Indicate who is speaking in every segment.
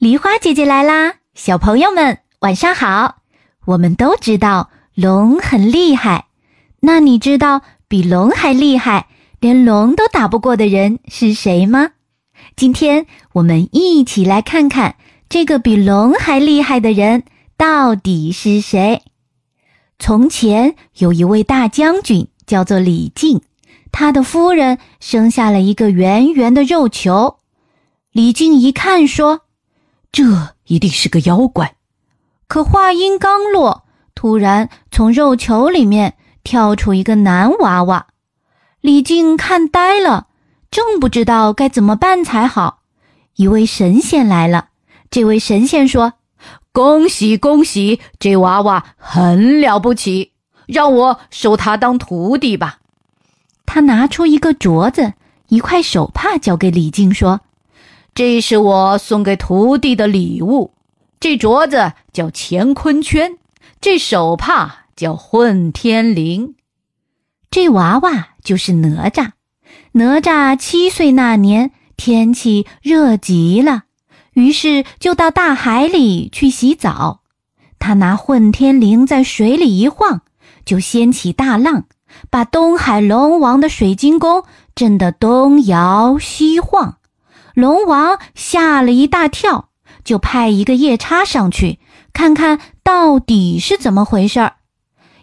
Speaker 1: 梨花姐姐来啦，小朋友们晚上好。我们都知道龙很厉害，那你知道比龙还厉害，连龙都打不过的人是谁吗？今天我们一起来看看这个比龙还厉害的人到底是谁。从前有一位大将军，叫做李靖，他的夫人生下了一个圆圆的肉球。李靖一看，说：“
Speaker 2: 这一定是个妖怪。”
Speaker 1: 可话音刚落，突然从肉球里面跳出一个男娃娃。李靖看呆了，正不知道该怎么办才好。一位神仙来了，这位神仙说：“
Speaker 2: 恭喜恭喜，这娃娃很了不起，让我收他当徒弟吧。”
Speaker 1: 他拿出一个镯子、一块手帕，交给李靖说。
Speaker 2: 这是我送给徒弟的礼物。这镯子叫乾坤圈，这手帕叫混天绫，
Speaker 1: 这娃娃就是哪吒。哪吒七岁那年，天气热极了，于是就到大海里去洗澡。他拿混天绫在水里一晃，就掀起大浪，把东海龙王的水晶宫震得东摇西晃。龙王吓了一大跳，就派一个夜叉上去看看到底是怎么回事儿。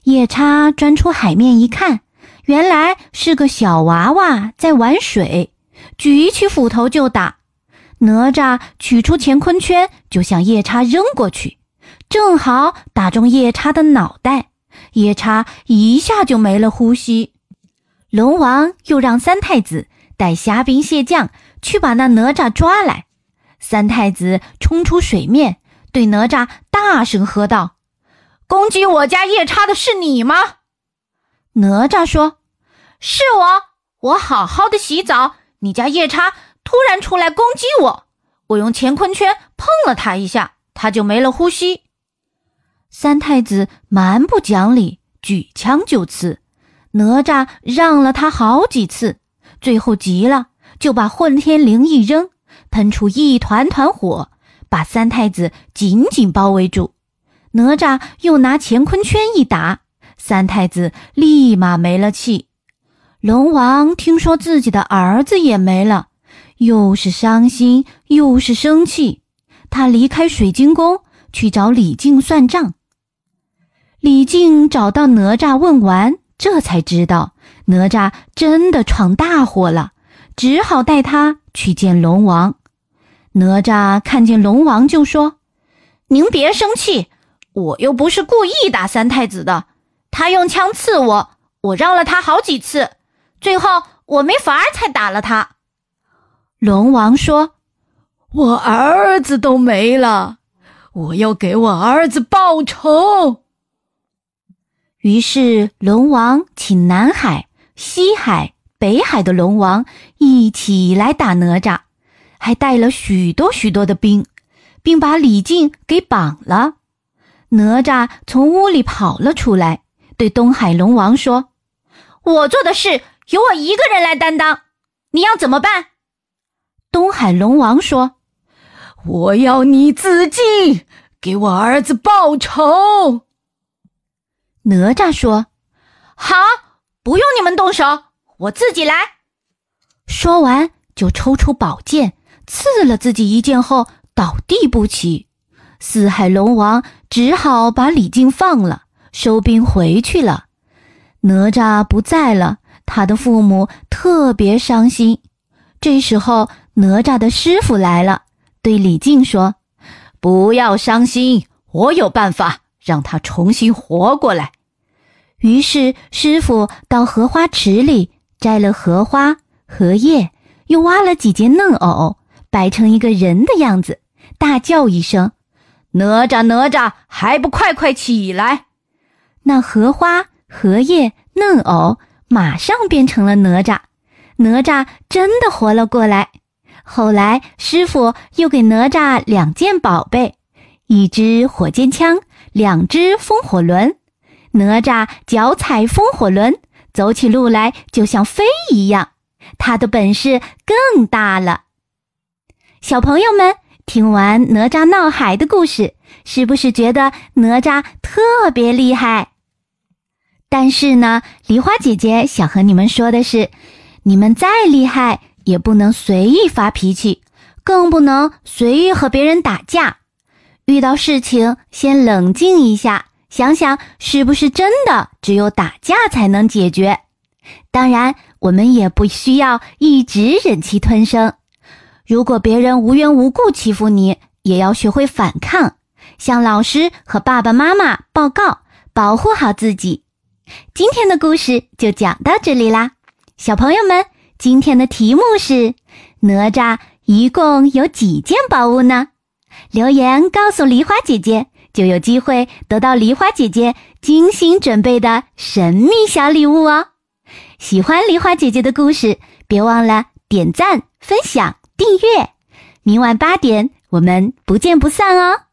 Speaker 1: 夜叉钻出海面一看，原来是个小娃娃在玩水，举起斧头就打。哪吒取出乾坤圈就向夜叉扔过去，正好打中夜叉的脑袋，夜叉一下就没了呼吸。龙王又让三太子带虾兵蟹将。去把那哪吒抓来！三太子冲出水面，对哪吒大声喝道：“
Speaker 3: 攻击我家夜叉的是你吗？”
Speaker 1: 哪吒说：“
Speaker 3: 是我，我好好的洗澡，你家夜叉突然出来攻击我，我用乾坤圈碰了他一下，他就没了呼吸。”
Speaker 1: 三太子蛮不讲理，举枪就刺，哪吒让了他好几次，最后急了。就把混天绫一扔，喷出一团团火，把三太子紧紧包围住。哪吒又拿乾坤圈一打，三太子立马没了气。龙王听说自己的儿子也没了，又是伤心又是生气。他离开水晶宫去找李靖算账。李靖找到哪吒问完，这才知道哪吒真的闯大祸了。只好带他去见龙王。哪吒看见龙王就说：“
Speaker 3: 您别生气，我又不是故意打三太子的。他用枪刺我，我让了他好几次，最后我没法儿才打了他。”
Speaker 1: 龙王说：“
Speaker 2: 我儿子都没了，我要给我儿子报仇。”
Speaker 1: 于是龙王请南海、西海。北海的龙王一起来打哪吒，还带了许多许多的兵，并把李靖给绑了。哪吒从屋里跑了出来，对东海龙王说：“
Speaker 3: 我做的事由我一个人来担当，你要怎么办？”
Speaker 1: 东海龙王说：“
Speaker 2: 我要你自尽，给我儿子报仇。”
Speaker 1: 哪吒说：“
Speaker 3: 好，不用你们动手。”我自己来。
Speaker 1: 说完，就抽出宝剑刺了自己一剑后倒地不起。四海龙王只好把李靖放了，收兵回去了。哪吒不在了，他的父母特别伤心。这时候，哪吒的师傅来了，对李靖说：“
Speaker 2: 不要伤心，我有办法让他重新活过来。”
Speaker 1: 于是，师傅到荷花池里。摘了荷花、荷叶，又挖了几件嫩藕，摆成一个人的样子，大叫一声：“
Speaker 2: 哪吒，哪吒，还不快快起来！”
Speaker 1: 那荷花、荷叶、嫩藕马上变成了哪吒，哪吒真的活了过来。后来，师傅又给哪吒两件宝贝：一支火箭枪，两只风火轮。哪吒脚踩风火轮。走起路来就像飞一样，他的本事更大了。小朋友们，听完哪吒闹海的故事，是不是觉得哪吒特别厉害？但是呢，梨花姐姐想和你们说的是，你们再厉害，也不能随意发脾气，更不能随意和别人打架。遇到事情，先冷静一下，想想是不是真的只有打架才能解决。当然，我们也不需要一直忍气吞声。如果别人无缘无故欺负你，也要学会反抗，向老师和爸爸妈妈报告，保护好自己。今天的故事就讲到这里啦，小朋友们，今天的题目是：哪吒一共有几件宝物呢？留言告诉梨花姐姐，就有机会得到梨花姐姐精心准备的神秘小礼物哦。喜欢梨花姐姐的故事，别忘了点赞、分享。订阅，明晚八点，我们不见不散哦。